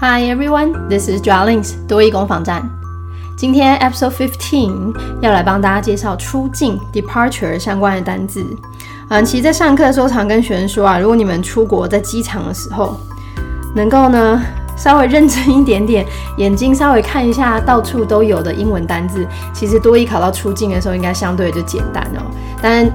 Hi everyone, this is Drawlings 多益工坊站。今天 Episode Fifteen 要来帮大家介绍出境 Departure 相关的单字。嗯，其实，在上课的时候常跟学生说啊，如果你们出国在机场的时候，能够呢稍微认真一点点，眼睛稍微看一下到处都有的英文单字，其实多一考到出境的时候，应该相对就简单哦。当然，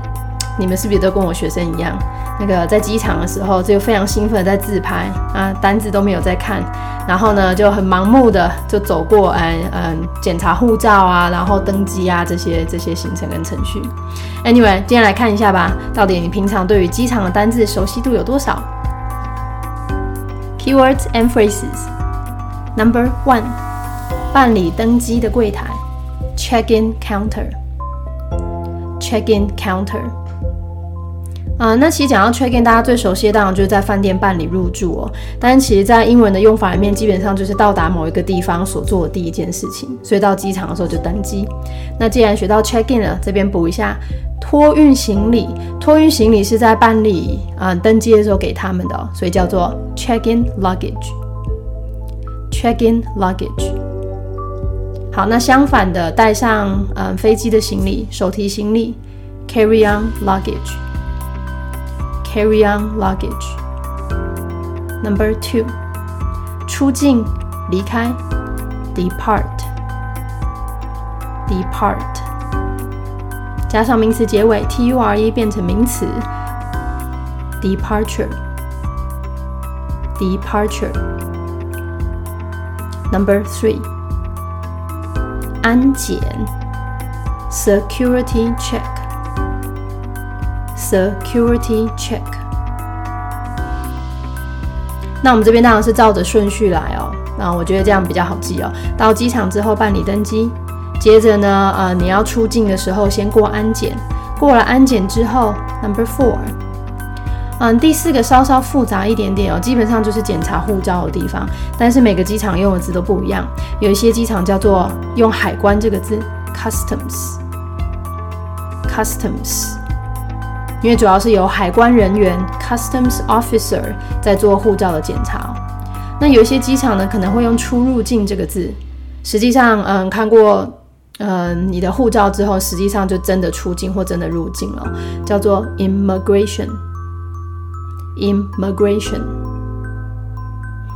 你们是不是都跟我学生一样？那个在机场的时候，就非常兴奋在自拍啊，单字都没有在看，然后呢就很盲目的就走过，嗯嗯，检查护照啊，然后登机啊这些这些行程跟程序。Anyway，今天来看一下吧，到底你平常对于机场的单字熟悉度有多少？Keywords and phrases. Number one，办理登机的柜台，check-in counter，check-in counter。啊，那其实讲到 check in，大家最熟悉的当然就是在饭店办理入住哦。但其实，在英文的用法里面，基本上就是到达某一个地方所做的第一件事情。所以到机场的时候就登机。那既然学到 check in 了，这边补一下，托运行李，托运行李是在办理啊登机的时候给他们的，所以叫做 check in luggage，check in luggage。好，那相反的，带上嗯飞机的行李，手提行李，carry on luggage。carry-on luggage. Number two，出境离开，depart。depart 加上名词结尾 t u r e 变成名词，departure。departure。Number three，安检，security check。 Security check。那我们这边当然是照着顺序来哦。那我觉得这样比较好记哦。到机场之后办理登机，接着呢，呃，你要出境的时候先过安检。过了安检之后，Number four，嗯，第四个稍稍复杂一点点哦，基本上就是检查护照的地方。但是每个机场用的字都不一样，有一些机场叫做用海关这个字，Customs，Customs。因为主要是由海关人员 （Customs Officer） 在做护照的检查。那有一些机场呢，可能会用“出入境”这个字。实际上，嗯，看过嗯你的护照之后，实际上就真的出境或真的入境了，叫做 Immigration。Immigration。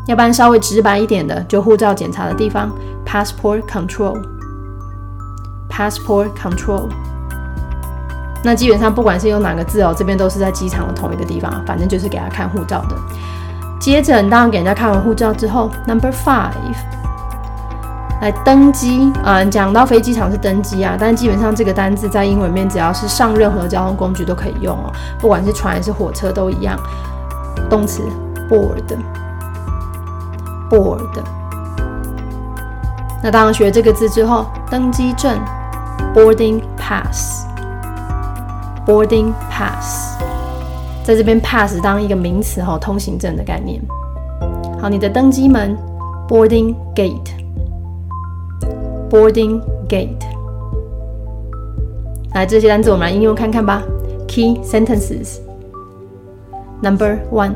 要不然稍微直白一点的，就护照检查的地方 （Passport Control）。Passport Control。那基本上不管是用哪个字哦，这边都是在机场的同一个地方，反正就是给他看护照的。接着，你当然给人家看完护照之后，Number Five，来登机啊。讲到飞机场是登机啊，但基本上这个单字在英文里面只要是上任何交通工具都可以用哦，不管是船还是火车都一样。动词 board，board。那当然学这个字之后，登机证 boarding pass。Boarding pass，在这边 pass 当一个名词哈，通行证的概念。好，你的登机门 boarding gate，boarding gate。来，这些单词我们来应用看看吧。Key sentences. Number one.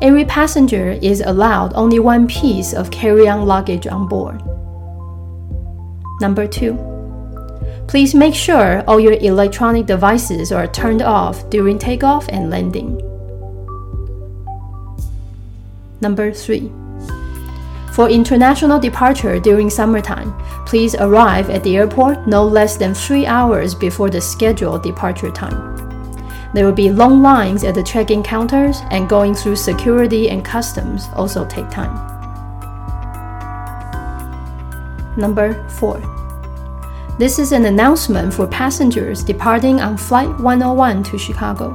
Every passenger is allowed only one piece of carry-on luggage on board. Number two. Please make sure all your electronic devices are turned off during takeoff and landing. Number 3. For international departure during summertime, please arrive at the airport no less than 3 hours before the scheduled departure time. There will be long lines at the check-in counters and going through security and customs also take time. Number 4. This is an announcement for passengers departing on Flight 101 to Chicago.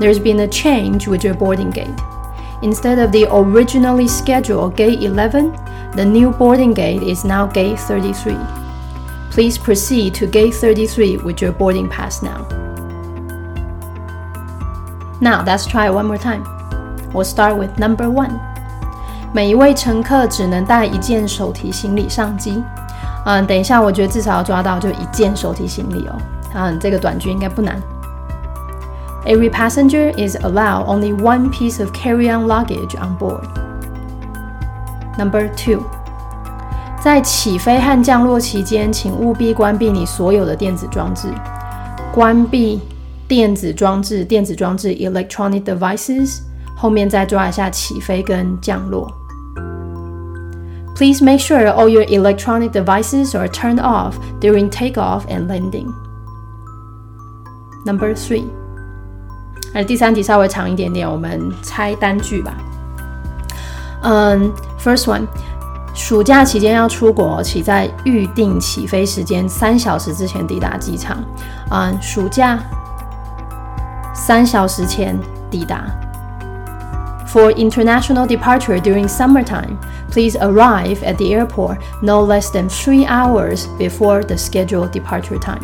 There's been a change with your boarding gate. Instead of the originally scheduled Gate 11, the new boarding gate is now Gate 33. Please proceed to Gate 33 with your boarding pass now. Now let's try it one more time. We'll start with number one. 每一位乘客只能带一件手提行李上机。 嗯，等一下，我觉得至少要抓到就一件手提行李哦。嗯，这个短句应该不难。Every passenger is allowed only one piece of carry-on luggage on board. Number two，在起飞和降落期间，请务必关闭你所有的电子装置。关闭电子装置，电子装置 （electronic devices） 后面再抓一下起飞跟降落。Please make sure all your electronic devices are turned off during takeoff and landing. Number three，哎，第三题稍微长一点点，我们拆单句吧。嗯，First one，暑假期间要出国，请在预定起飞时间三小时之前抵达机场。嗯，暑假三小时前抵达。For international departure during summertime, please arrive at the airport no less than three hours before the scheduled departure time.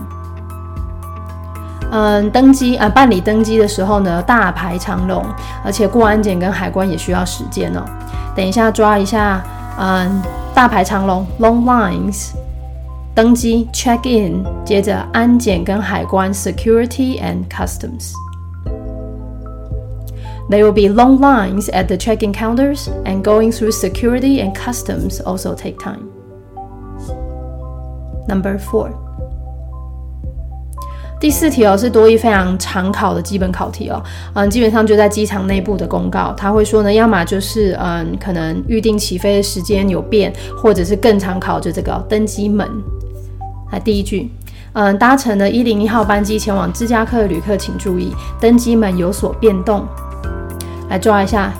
嗯，登机啊，办理登机的时候呢，大排长龙，而且过安检跟海关也需要时间哦。等一下抓一下，嗯，大排长龙 （long lines），登机 （check in），接着安检跟海关 （security and customs）。 There will be long lines at the check-in counters, and going through security and customs also take time. Number four. 第四题哦，是多一非常常考的基本考题哦。嗯，基本上就在机场内部的公告，他会说呢，要么就是嗯，可能预定起飞的时间有变，或者是更常考就这个登机门。来，第一句，嗯，搭乘的一零一号班机前往芝加哥的旅客请注意，登机门有所变动。来抓一下，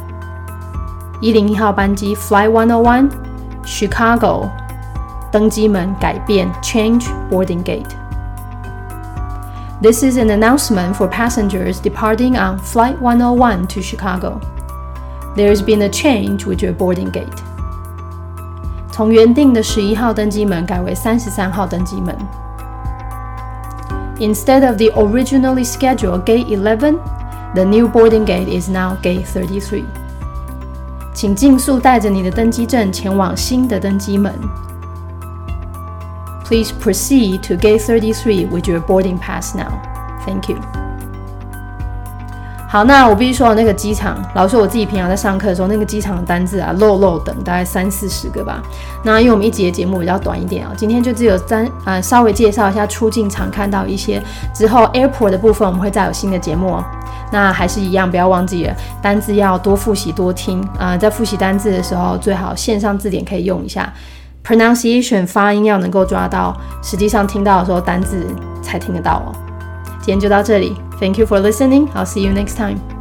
一零一号班机 Fly One O One Chicago 登机门改变 Change boarding gate。This is an announcement for passengers departing on Flight 101 to Chicago. There has been a change with your boarding gate. 从原定的十一号登机门改为三十三号登机门。Instead of the originally scheduled gate 11, the new boarding gate is now gate 33. 请尽速带着你的登机证前往新的登机门。Please proceed to gate 33 with your boarding pass now. Thank you. 好，那我必须说，那个机场，老师我自己平常在上课的时候，那个机场的单字啊，漏漏等大概三四十个吧。那因为我们一节节目比较短一点啊，今天就只有三呃，稍微介绍一下出境常看到一些，之后 airport 的部分我们会再有新的节目哦。那还是一样，不要忘记了单字要多复习多听啊，在复习单字的时候，最好线上字典可以用一下，pronunciation 发音要能够抓到，实际上听到的时候单字才听得到哦。今天就到这里，Thank you for listening. I'll see you next time.